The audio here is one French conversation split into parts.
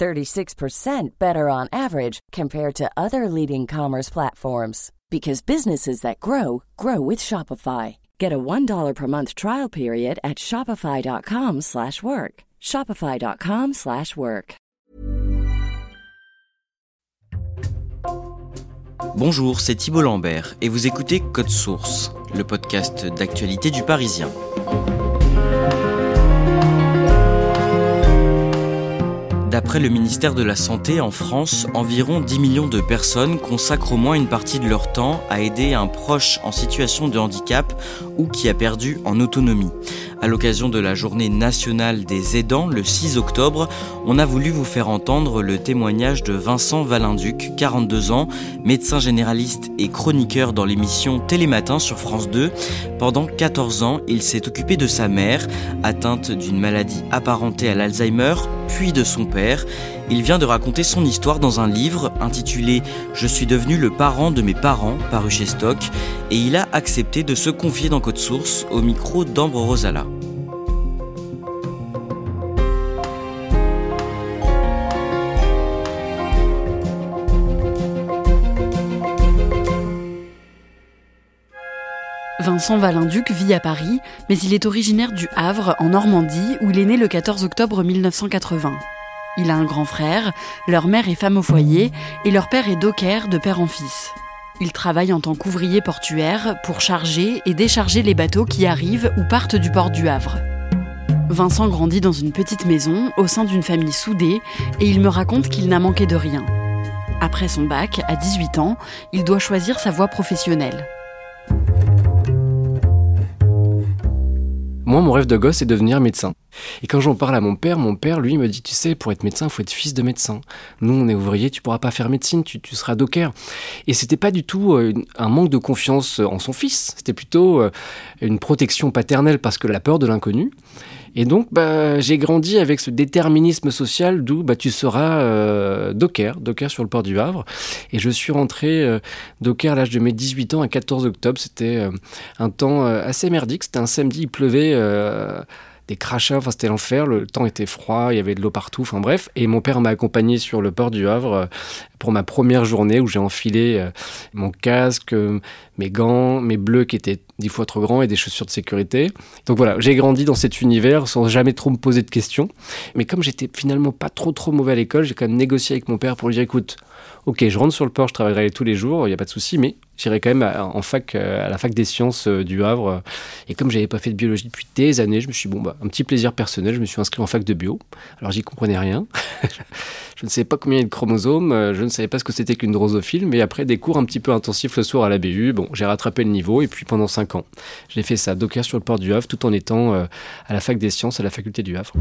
36% better on average compared to other leading commerce platforms because businesses that grow grow with Shopify. Get a $1 per month trial period at shopify.com/work. shopify.com/work. Bonjour, c'est Thibault Lambert et vous écoutez Code Source, le podcast d'actualité du Parisien. D'après le ministère de la Santé, en France, environ 10 millions de personnes consacrent au moins une partie de leur temps à aider un proche en situation de handicap ou qui a perdu en autonomie. À l'occasion de la journée nationale des aidants, le 6 octobre, on a voulu vous faire entendre le témoignage de Vincent Valinduc, 42 ans, médecin généraliste et chroniqueur dans l'émission Télématin sur France 2. Pendant 14 ans, il s'est occupé de sa mère, atteinte d'une maladie apparentée à l'Alzheimer, puis de son père. Il vient de raconter son histoire dans un livre intitulé Je suis devenu le parent de mes parents, paru chez Stock, et il a accepté de se confier dans Code Source au micro d'Ambre Rosala. Vincent Valinduc vit à Paris, mais il est originaire du Havre, en Normandie, où il est né le 14 octobre 1980. Il a un grand frère, leur mère est femme au foyer, et leur père est docker de père en fils. Il travaille en tant qu'ouvrier portuaire pour charger et décharger les bateaux qui arrivent ou partent du port du Havre. Vincent grandit dans une petite maison, au sein d'une famille soudée, et il me raconte qu'il n'a manqué de rien. Après son bac, à 18 ans, il doit choisir sa voie professionnelle. Moi, mon rêve de gosse, c'est de devenir médecin. Et quand j'en parle à mon père, mon père, lui, me dit, tu sais, pour être médecin, il faut être fils de médecin. Nous, on est ouvriers, tu pourras pas faire médecine, tu, tu seras docker. Et c'était pas du tout euh, un manque de confiance en son fils. C'était plutôt euh, une protection paternelle parce que la peur de l'inconnu. Et donc, bah, j'ai grandi avec ce déterminisme social d'où bah, tu seras euh, docker, docker sur le port du Havre. Et je suis rentré euh, docker à l'âge de mes 18 ans, à 14 octobre. C'était euh, un temps assez merdique. C'était un samedi, il pleuvait. Des enfin c'était l'enfer, le temps était froid, il y avait de l'eau partout, enfin bref. Et mon père m'a accompagné sur le port du Havre euh, pour ma première journée où j'ai enfilé euh, mon casque, euh, mes gants, mes bleus qui étaient dix fois trop grands et des chaussures de sécurité. Donc voilà, j'ai grandi dans cet univers sans jamais trop me poser de questions. Mais comme j'étais finalement pas trop trop mauvais à l'école, j'ai quand même négocié avec mon père pour lui dire écoute, ok, je rentre sur le port, je travaillerai tous les jours, il n'y a pas de souci, mais j'irai quand même à, en fac, euh, à la fac des sciences euh, du Havre. Et comme j'avais pas fait de biologie depuis des années, je me suis bon, bah, un petit plaisir personnel, je me suis inscrit en fac de bio. Alors j'y comprenais rien. je ne savais pas combien il y a de chromosomes, euh, je ne savais pas ce que c'était qu'une drosophile, mais après des cours un petit peu intensifs le soir à la BU, bon, j'ai rattrapé le niveau, et puis pendant 5 ans, j'ai fait ça, docker sur le port du Havre, tout en étant à la fac des sciences, à la faculté du Havre.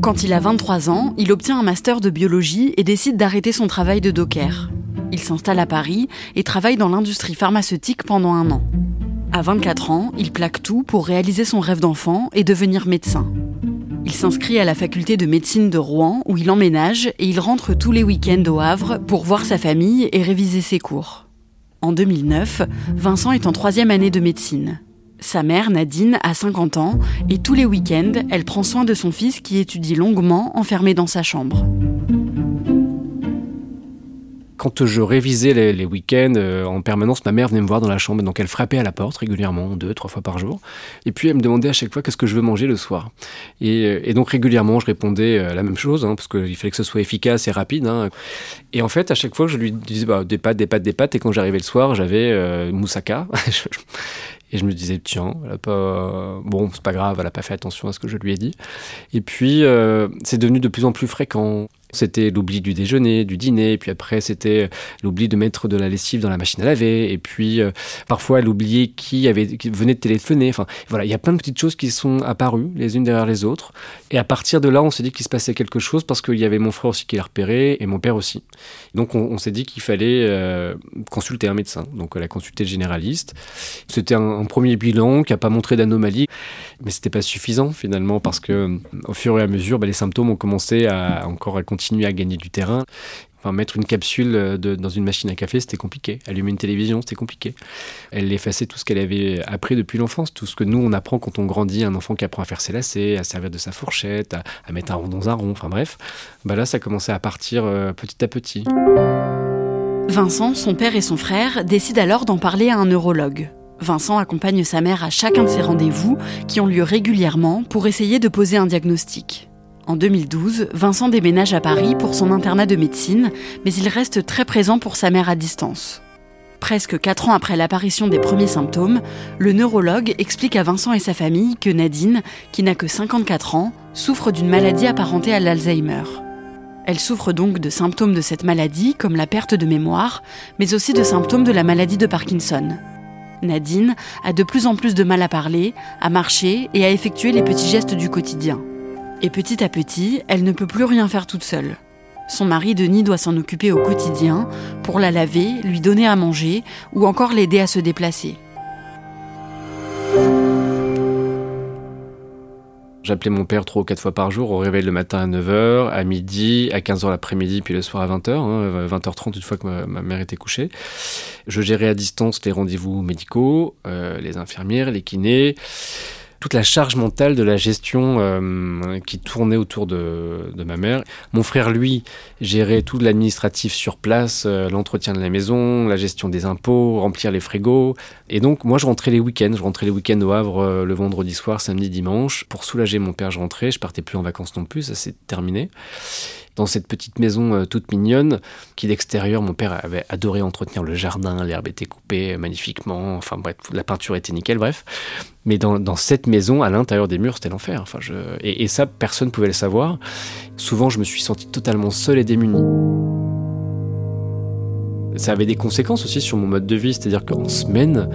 Quand il a 23 ans, il obtient un master de biologie et décide d'arrêter son travail de docker. Il s'installe à Paris et travaille dans l'industrie pharmaceutique pendant un an. À 24 ans, il plaque tout pour réaliser son rêve d'enfant et devenir médecin. Il s'inscrit à la faculté de médecine de Rouen où il emménage et il rentre tous les week-ends au Havre pour voir sa famille et réviser ses cours. En 2009, Vincent est en troisième année de médecine. Sa mère, Nadine, a 50 ans et tous les week-ends, elle prend soin de son fils qui étudie longuement enfermé dans sa chambre. Quand je révisais les, week-ends en permanence, ma mère venait me voir dans la chambre, donc elle frappait à la porte régulièrement, deux, trois fois par jour, et puis elle me demandait à chaque fois qu'est-ce que je veux manger le soir? Et, donc régulièrement, je répondais la même chose, hein, parce qu'il fallait que ce soit efficace et rapide. Hein. Et en fait, à chaque fois, je lui disais bah, des pâtes, des pâtes, des pâtes, et quand j'arrivais le soir, j'avais moussaka. Et je me disais, tiens, elle a pas... bon, c'est pas grave, elle a pas fait attention à ce que je lui ai dit. Et puis, euh, c'est devenu de plus en plus fréquent. C'était l'oubli du déjeuner, du dîner, puis après c'était l'oubli de mettre de la lessive dans la machine à laver, et puis euh, parfois elle oubliait qui, qui venait de téléphoner. Enfin voilà, il y a plein de petites choses qui sont apparues les unes derrière les autres. Et à partir de là, on s'est dit qu'il se passait quelque chose parce qu'il y avait mon frère aussi qui l'a repéré et mon père aussi. Donc on, s'est dit qu'il fallait euh, consulter un médecin. Donc elle a consulté le généraliste. C'était un, premier bilan qui n'a pas montré d'anomalie, mais c'était pas suffisant finalement parce que au fur et à mesure, bah, les symptômes ont commencé à encore à continuer continuer à gagner du terrain. Enfin, mettre une capsule euh, dans une machine à café, c'était compliqué. Allumer une télévision, c'était compliqué. Elle effaçait tout ce qu'elle avait appris depuis l'enfance, tout ce que nous, on apprend quand on grandit. Un enfant qui apprend à faire ses lacets, à servir de sa fourchette, à, mettre un rond dans un rond, enfin bref. Bah là, ça commençait à partir euh, petit à petit. Vincent, son père et son frère décident alors d'en parler à un neurologue. Vincent accompagne sa mère à chacun de ses rendez-vous qui ont lieu régulièrement pour essayer de poser un diagnostic. En 2012, Vincent déménage à Paris pour son internat de médecine, mais il reste très présent pour sa mère à distance. Presque 4 ans après l'apparition des premiers symptômes, le neurologue explique à Vincent et sa famille que Nadine, qui n'a que 54 ans, souffre d'une maladie apparentée à l'Alzheimer. Elle souffre donc de symptômes de cette maladie, comme la perte de mémoire, mais aussi de symptômes de la maladie de Parkinson. Nadine a de plus en plus de mal à parler, à marcher et à effectuer les petits gestes du quotidien. Et petit à petit, elle ne peut plus rien faire toute seule. Son mari Denis doit s'en occuper au quotidien pour la laver, lui donner à manger ou encore l'aider à se déplacer. J'appelais mon père trois ou quatre fois par jour au réveil le matin à 9h, à midi, à 15h l'après-midi, puis le soir à 20h, 20h30 hein, une fois que ma, mère était couchée. Je gérais à distance les rendez-vous médicaux, euh, les infirmières, les kinés toute la charge mentale de la gestion euh, qui tournait autour de, ma mère. Mon frère, lui, gérait tout l'administratif sur place, euh, l'entretien de la maison, la gestion des impôts, remplir les frigos. Et donc, moi, je rentrais les week-ends. Je rentrais les week-ends au Havre euh, le vendredi soir, samedi, dimanche. Pour soulager mon père, je rentrais. Je partais plus en vacances non plus, ça s'est terminé dans cette petite maison euh, toute mignonne, qui d'extérieur, mon père avait adoré entretenir le jardin, l'herbe était coupée magnifiquement, enfin bref, la peinture était nickel, bref. Mais dans, cette maison, à l'intérieur des murs, c'était l'enfer. Enfin, et, ça, personne ne pouvait le savoir. Souvent, je me suis senti totalement seul et démuni. Ça avait des conséquences aussi sur mon mode de vie, c'est-à-dire qu'en semaine,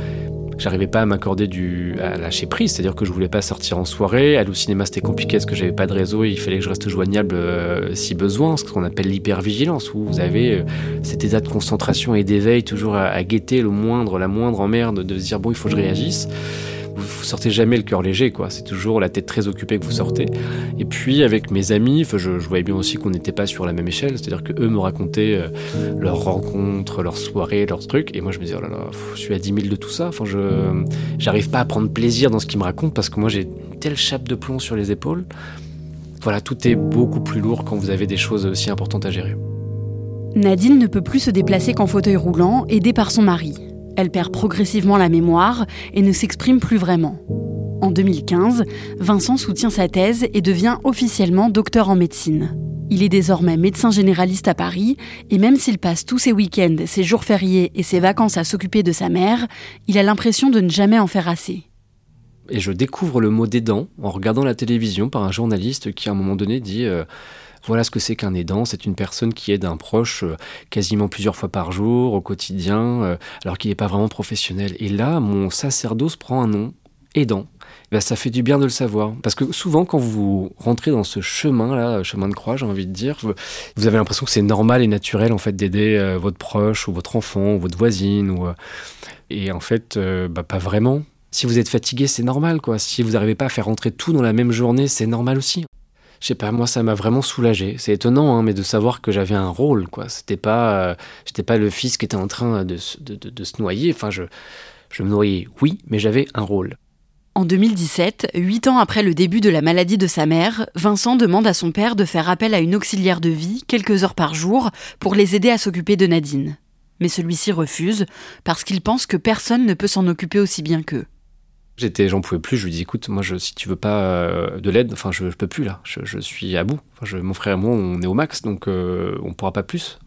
j'arrivais pas à m'accorder du à lâcher prise, c'est-à-dire que je voulais pas sortir en soirée, aller au cinéma c'était compliqué parce que j'avais pas de réseau, il fallait que je reste joignable euh, si besoin, ce qu'on appelle l'hypervigilance où vous avez euh, cet état de concentration et d'éveil toujours à, à, guetter le moindre, la moindre emmerde, de se dire bon il faut que je réagisse vous, sortez jamais le cœur léger, quoi. C'est toujours la tête très occupée que vous sortez. Et puis avec mes amis, je, voyais bien aussi qu'on n'était pas sur la même échelle, c'est-à-dire que eux me racontaient euh, leurs rencontres, leurs soirées, leurs trucs, et moi je me disais oh là là, je suis à 10 000 de tout ça. Enfin, je j'arrive pas à prendre plaisir dans ce qu'ils me racontent parce que moi j'ai une telle chape de plomb sur les épaules. Voilà, tout est beaucoup plus lourd quand vous avez des choses aussi importantes à gérer. Nadine ne peut plus se déplacer qu'en fauteuil roulant, aidée par son mari. Elle perd progressivement la mémoire et ne s'exprime plus vraiment. En 2015, Vincent soutient sa thèse et devient officiellement docteur en médecine. Il est désormais médecin généraliste à Paris et même s'il passe tous ses week-ends, ses jours fériés et ses vacances à s'occuper de sa mère, il a l'impression de ne jamais en faire assez. Et je découvre le mot d'aidant en regardant la télévision par un journaliste qui à un moment donné dit euh, voilà ce que c'est qu'un aidant. C'est une personne qui aide un proche euh, quasiment plusieurs fois par jour, au quotidien, euh, alors qu'il n'est pas vraiment professionnel. Et là, mon sacerdoce prend un nom, aidant. Ben, ça fait du bien de le savoir. Parce que souvent, quand vous rentrez dans ce chemin-là, chemin de croix, j'ai envie de dire, vous avez l'impression que c'est normal et naturel en fait d'aider euh, votre proche ou votre enfant ou votre voisine. Et en fait, bah, pas vraiment. Si vous êtes fatigué, c'est normal. quoi. Si vous n'arrivez pas à faire rentrer tout dans la même journée, c'est normal aussi je sais pas, moi ça m'a vraiment soulagé. C'est étonnant, hein, mais de savoir que j'avais un rôle, quoi. C'était pas, euh, j'étais pas le fils qui était en train de, de, de, se noyer. Enfin, je, je me noyais, oui, mais j'avais un rôle. En 2017, huit ans après le début de la maladie de sa mère, Vincent demande à son père de faire appel à une auxiliaire de vie quelques heures par jour pour les aider à s'occuper de Nadine. Mais celui-ci refuse parce qu'il pense que personne ne peut s'en occuper aussi bien qu'eux. J'étais, j'en pouvais plus. Je lui dis, écoute, moi, je, si tu veux pas euh, de l'aide, enfin, je, je, peux plus là. Je, suis à bout. Enfin, mon frère et moi, on est au max, donc euh, on pourra pas plus.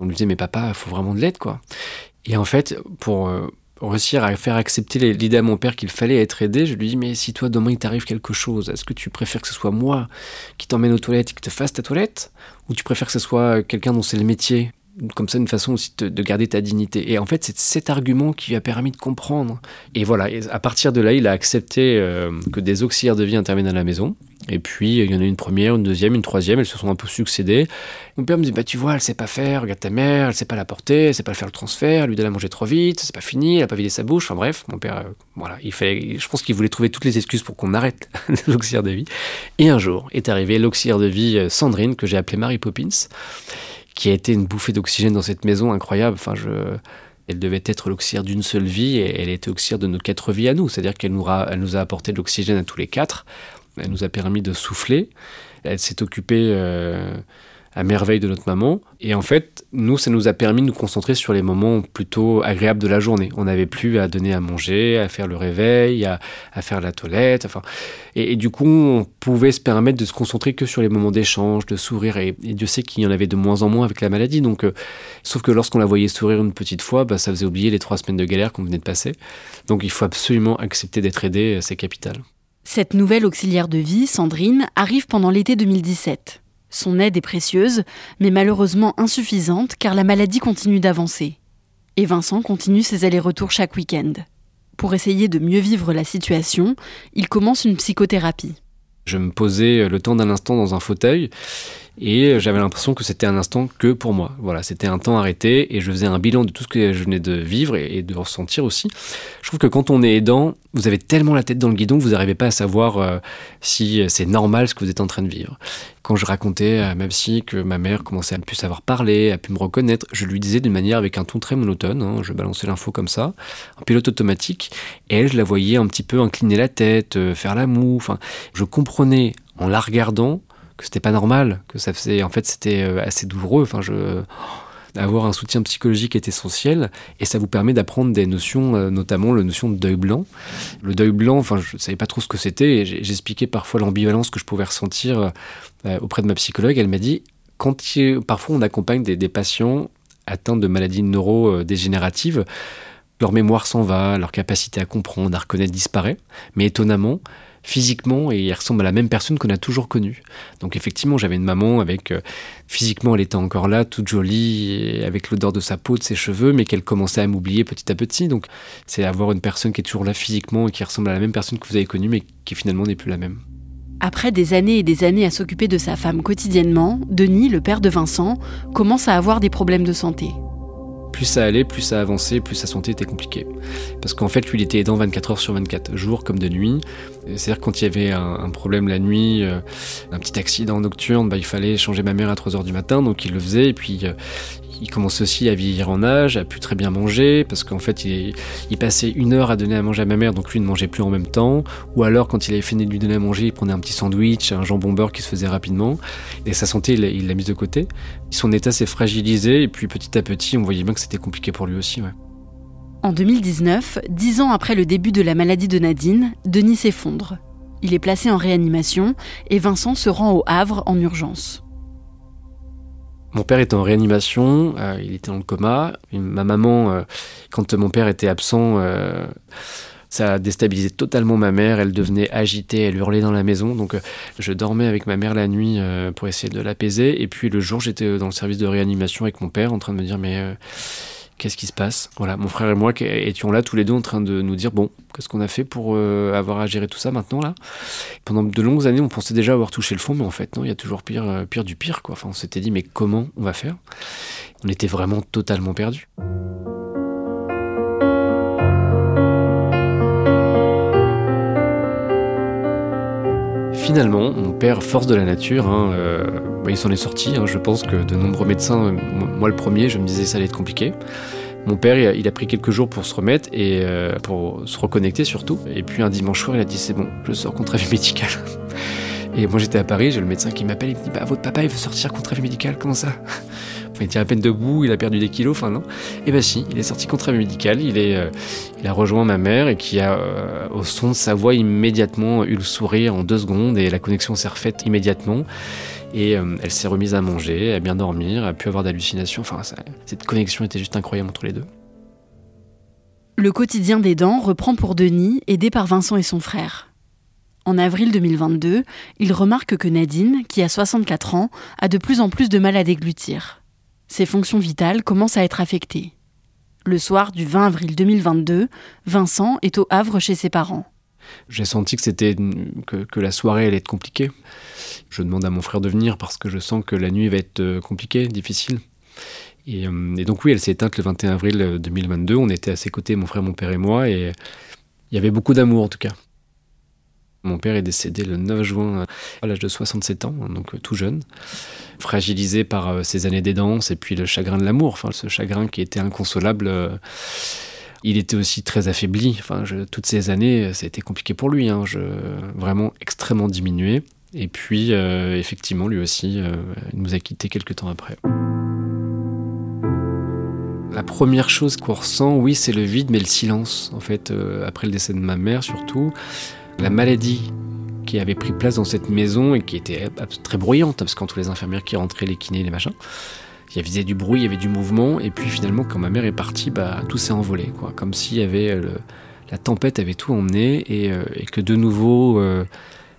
On lui disait, mais papa, il faut vraiment de l'aide, quoi. Et en fait, pour euh, réussir à faire accepter l'idée à mon père qu'il fallait être aidé, je lui dis, mais si toi, demain, il t'arrive quelque chose, est-ce que tu préfères que ce soit moi qui t'emmène aux toilettes et qui te fasse ta toilette? Ou tu préfères que ce soit quelqu'un dont c'est le métier? Comme ça une façon aussi de, garder ta dignité. Et en fait, c'est cet argument qui lui a permis de comprendre. Et voilà, à partir de là, il a accepté euh, que des auxiliaires de vie interviennent à la maison. Et puis, il y en a une première, une deuxième, une troisième, elles se sont un peu succédées. Mon père me dit, bah tu vois, elle sait pas faire, regarde ta mère, elle sait pas la porter, elle sait pas faire le transfert, elle lui donne à manger trop vite, c'est pas fini, elle a pas vidé sa bouche, enfin bref, mon père, euh, voilà, il fallait, je pense qu'il voulait trouver toutes les excuses pour qu'on arrête l'auxiliaire de vie. Et un jour est arrivé l'auxiliaire de vie euh, Sandrine, que j'ai appelée Mary Poppins qui a été une bouffée d'oxygène dans cette maison incroyable. Enfin, elle devait être l'auxiliaire d'une seule vie et elle était auxiliaire de nos quatre vies à nous. C'est-à-dire qu'elle nous, a, elle nous a apporté de l'oxygène à tous les quatre. Elle nous a permis de souffler. Elle s'est occupée euh, à merveille de notre maman. Et en fait, nous, ça nous a permis de nous concentrer sur les moments plutôt agréables de la journée. On n'avait plus à donner à manger, à faire le réveil, à, faire la toilette. Enfin, et, du coup, on pouvait se permettre de se concentrer que sur les moments d'échange, de sourire. Et, Dieu sait qu'il y en avait de moins en moins avec la maladie. Donc, euh, sauf que lorsqu'on la voyait sourire une petite fois, bah, ça faisait oublier les trois semaines de galère qu'on venait de passer. Donc, il faut absolument accepter d'être aidé, c'est capital. Cette nouvelle auxiliaire de vie, Sandrine, arrive pendant l'été 2017. Son aide est précieuse, mais malheureusement insuffisante car la maladie continue d'avancer. Et Vincent continue ses allers-retours chaque week-end. Pour essayer de mieux vivre la situation, il commence une psychothérapie. Je me posais le temps d'un instant dans un fauteuil et j'avais l'impression que c'était un instant que pour moi. Voilà, c'était un temps arrêté et je faisais un bilan de tout ce que je venais de vivre et de ressentir aussi. Je trouve que quand on est aidant, vous avez tellement la tête dans le guidon que vous n'arrivez pas à savoir euh, si c'est normal ce que vous êtes en train de vivre. Quand je racontais à ma psy que ma mère commençait à ne plus savoir parler, à plus me reconnaître, je lui disais d'une manière avec un ton très monotone, hein, je balançais l'info comme ça, en pilote automatique, et elle, je la voyais un petit peu incliner la tête, euh, faire la moue, enfin, je comprenais en la regardant que c'était pas normal, que ça faisait, en fait, c'était euh, assez douloureux. Enfin, je avoir un soutien psychologique est essentiel et ça vous permet d'apprendre des notions, euh, notamment la notion de deuil blanc. Le deuil blanc, enfin, je savais pas trop ce que c'était j'expliquais parfois l'ambivalence que je pouvais ressentir euh, auprès de ma psychologue. Elle m'a dit, quand parfois on accompagne des, des patients atteints de maladies neurodégénératives, leur mémoire s'en va, leur capacité à comprendre, à reconnaître disparaît, mais étonnamment, physiquement et il ressemble à la même personne qu'on a toujours connue. Donc effectivement, j'avais une maman avec euh, physiquement elle était encore là, toute jolie, avec l'odeur de sa peau, de ses cheveux, mais qu'elle commençait à m'oublier petit à petit. Donc c'est avoir une personne qui est toujours là physiquement et qui ressemble à la même personne que vous avez connue, mais qui finalement n'est plus la même. Après des années et des années à s'occuper de sa femme quotidiennement, Denis, le père de Vincent, commence à avoir des problèmes de santé plus ça allait, plus ça avançait, plus sa santé était compliquée. Parce qu'en fait, lui, il était aidant 24 heures sur 24, jour comme de nuit. C'est-à-dire quand il y avait un, problème la nuit, euh, un petit accident nocturne, bah, il fallait changer ma mère à 3 heures du matin, donc il le faisait. Et puis euh, il commence aussi à vieillir en âge, à plus très bien manger, parce qu'en fait, il, passait une heure à donner à manger à ma mère, donc lui ne mangeait plus en même temps. Ou alors, quand il avait fini de lui donner à manger, il prenait un petit sandwich, un jambon beurre qui se faisait rapidement. Et sa santé, il l'a mise de côté. Son état s'est fragilisé, et puis petit à petit, on voyait bien que c'était compliqué pour lui aussi. En 2019, dix ans après le début de la maladie de Nadine, Denis s'effondre. Il est placé en réanimation et Vincent se rend au Havre en urgence. Mon père était en réanimation, euh, il était dans le coma. ma maman, euh, quand mon père était absent, euh, ça a déstabilisé totalement ma mère. Elle devenait agitée, elle hurlait dans la maison. Donc je dormais avec ma mère la nuit pour essayer de l'apaiser. Et puis le jour, j'étais dans le service de réanimation avec mon père en train de me dire mais qu'est-ce qui se passe? Voilà, mon frère et moi étions là tous les deux en train de nous dire bon, qu'est-ce qu'on a fait pour euh, avoir à gérer tout ça maintenant là? Pendant de longues années, on pensait déjà avoir touché le fond, mais en fait non, il y a toujours pire, euh, pire du pire quoi. Enfin, on s'était dit mais comment on va faire? On était vraiment totalement perdus. Finalement, mon père, force de la nature, hein, euh, bah, il s'en est sorti. Hein. Je pense que de nombreux médecins, moi le premier, je me disais ça allait être compliqué. Mon père, il a, pris quelques jours pour se remettre et euh, pour se reconnecter surtout. Et puis un dimanche soir, il a dit c'est bon, je sors contre avis médical. Et moi j'étais à Paris, j'ai le médecin qui m'appelle, il me dit bah votre papa il veut sortir contre avis médical, comment ça? Il était à peine debout, il a perdu des kilos, enfin non. Et bah si, il est sorti contre avis médical, il, est, euh, il a rejoint ma mère et qui a euh, au son de sa voix immédiatement eu le sourire en deux secondes et la connexion s'est refaite immédiatement. Et elle s'est remise à manger, à bien dormir, a pu avoir d'hallucinations. Enfin, cette connexion était juste incroyable entre les deux. Le quotidien des dents reprend pour Denis, aidé par Vincent et son frère. En avril 2022, il remarque que Nadine, qui a 64 ans, a de plus en plus de mal à déglutir. Ses fonctions vitales commencent à être affectées. Le soir du 20 avril 2022, Vincent est au Havre chez ses parents. J'ai senti que c'était que, la soirée allait être compliquée. Je demande à mon frère de venir parce que je sens que la nuit va être euh, compliquée, difficile. Euh, et, donc oui, elle s'est éteinte le 21 avril 2022. Euh, On était à ses côtés, mon frère, mon père et moi, et il y avait beaucoup d'amour en tout cas. Mon père est décédé le 9 juin à l'âge de 67 ans, donc euh, tout jeune, fragilisé par ses années d'aidance et puis le chagrin de l'amour, enfin ce chagrin qui était inconsolable. Il était aussi très affaibli. Enfin, toutes ces années, ça a été compliqué pour lui. Hein. Vraiment extrêmement diminué. Et puis, effectivement, lui aussi, il nous a quittés quelques temps après. La première chose qu'on ressent, oui, c'est le vide, mais le silence, en fait, euh, après le décès de ma mère surtout. La maladie qui avait pris place dans cette maison et qui était très bruyante, parce qu'entre les infirmières qui rentraient, les kinés, les machins, il y avait du bruit, il y avait du mouvement, et puis finalement, quand ma mère est partie, bah, tout s'est envolé, quoi. Comme s'il y avait. Euh, la tempête avait tout emmené, et, euh, que de nouveau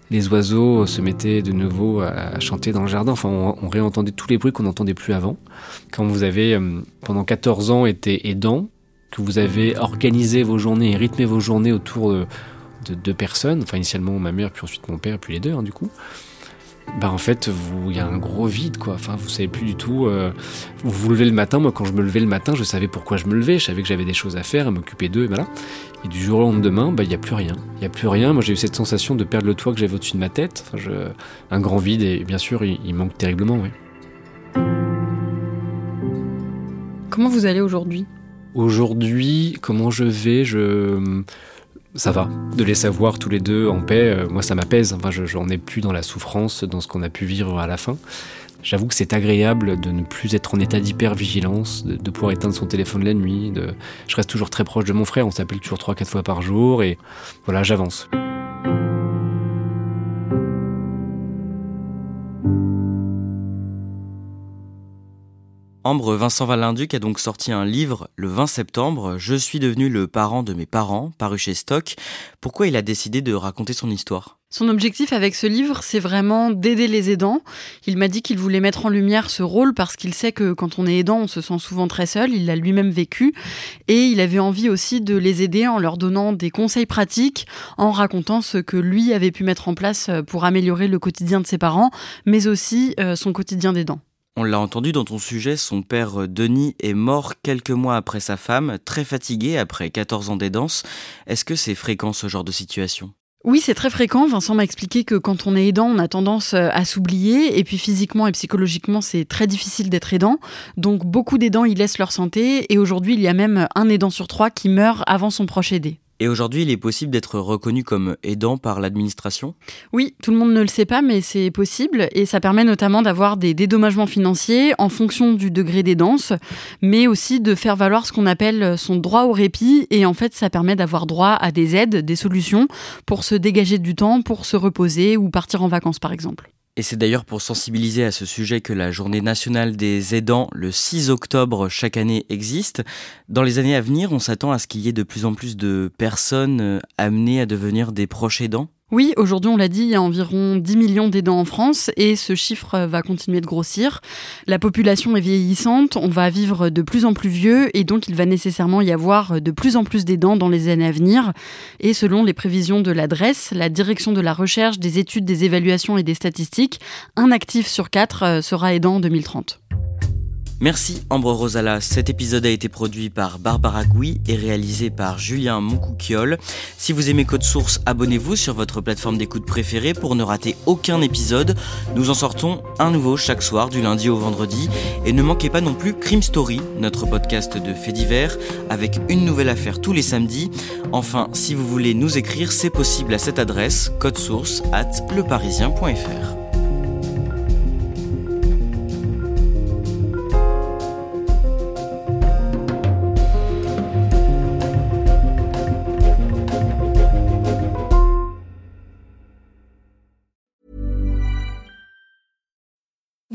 les oiseaux se mettaient de nouveau à chanter dans le jardin. Enfin, on, réentendait tous les bruits qu'on n'entendait plus avant. Quand vous avez, euh, pendant 14 ans, été aidant, que vous avez organisé vos journées et rythmé vos journées autour de, deux personnes, enfin initialement ma mère, puis ensuite mon père, puis les deux, hein, du coup, bah en fait, il y a un gros vide, quoi. Enfin, vous savez plus du tout. Euh, vous vous levez le matin. Moi, quand je me levais le matin, je savais pourquoi je me levais. Je savais que j'avais des choses à faire, à m'occuper d'eux, et voilà. Et du jour au lendemain, bah, il n'y a plus rien. Il n'y a plus rien. Moi, j'ai eu cette sensation de perdre le toit que j'avais au-dessus de ma tête. Enfin, je... Un grand vide, et bien sûr, il, manque terriblement, oui. Comment vous allez aujourd'hui? Aujourd'hui, comment je vais? Je ça va. De les savoir tous les deux en paix, euh, moi ça m'apaise. Enfin, je n'en ai plus dans la souffrance, dans ce qu'on a pu vivre à la fin. J'avoue que c'est agréable de ne plus être en état d'hypervigilance, de, de pouvoir éteindre son téléphone la nuit. Je reste toujours très proche de mon frère, on s'appelle toujours 3-4 fois par jour et voilà, j'avance. Vincent Valinduc a donc sorti un livre le 20 septembre, Je suis devenu le parent de mes parents, paru chez Stock. Pourquoi il a décidé de raconter son histoire? Son objectif avec ce livre, c'est vraiment d'aider les aidants. Il m'a dit qu'il voulait mettre en lumière ce rôle parce qu'il sait que quand on est aidant, on se sent souvent très seul. Il l'a lui-même vécu. Et il avait envie aussi de les aider en leur donnant des conseils pratiques, en racontant ce que lui avait pu mettre en place pour améliorer le quotidien de ses parents, mais aussi euh, son quotidien d'aidant. On l'a entendu dans ton sujet, son père euh, Denis est mort quelques mois après sa femme, très fatigué après 14 ans d'aidance. Est-ce que c'est fréquent ce genre de situation? Oui, c'est très fréquent. Vincent m'a expliqué que quand on est aidant, on a tendance euh, à s'oublier. Et puis physiquement et psychologiquement, c'est très difficile d'être aidant. Donc beaucoup d'aidants y laissent leur santé. Et aujourd'hui, il y a même un aidant sur trois qui meurt avant son proche aidé. Et aujourd'hui, il est possible d'être reconnu comme aidant par l'administration? Oui, tout le monde ne le sait pas, mais c'est possible. Et ça permet notamment d'avoir des dédommagements financiers en fonction du degré d'aidance, mais aussi de faire valoir ce qu'on appelle son droit au répit. Et en fait, ça permet d'avoir droit à des aides, des solutions pour se dégager du temps, pour se reposer ou partir en vacances, par exemple. Et c'est d'ailleurs pour sensibiliser à ce sujet que la journée nationale des aidants, le 6 octobre chaque année, existe. Dans les années à venir, on s'attend à ce qu'il y ait de plus en plus de personnes euh, amenées à devenir des proches aidants oui, aujourd'hui, on l'a dit, il y a environ 10 millions d'aidants en France et ce chiffre va continuer de grossir. La population est vieillissante, on va vivre de plus en plus vieux et donc il va nécessairement y avoir de plus en plus d'aidants dans les années à venir. Et selon les prévisions de l'adresse, la direction de la recherche, des études, des évaluations et des statistiques, un actif sur quatre euh, sera aidant en 2030. Merci Ambre Rosala. Cet épisode a été produit par Barbara Gouy et réalisé par Julien Moncouquiole. Si vous aimez Code Source, abonnez-vous sur votre plateforme d'écoute préférée pour ne rater aucun épisode. Nous en sortons un nouveau chaque soir du lundi au vendredi. Et ne manquez pas non plus Crime Story, notre podcast de faits divers, avec une nouvelle affaire tous les samedis. Enfin, si vous voulez nous écrire, c'est possible à cette adresse, code source at leparisien.fr.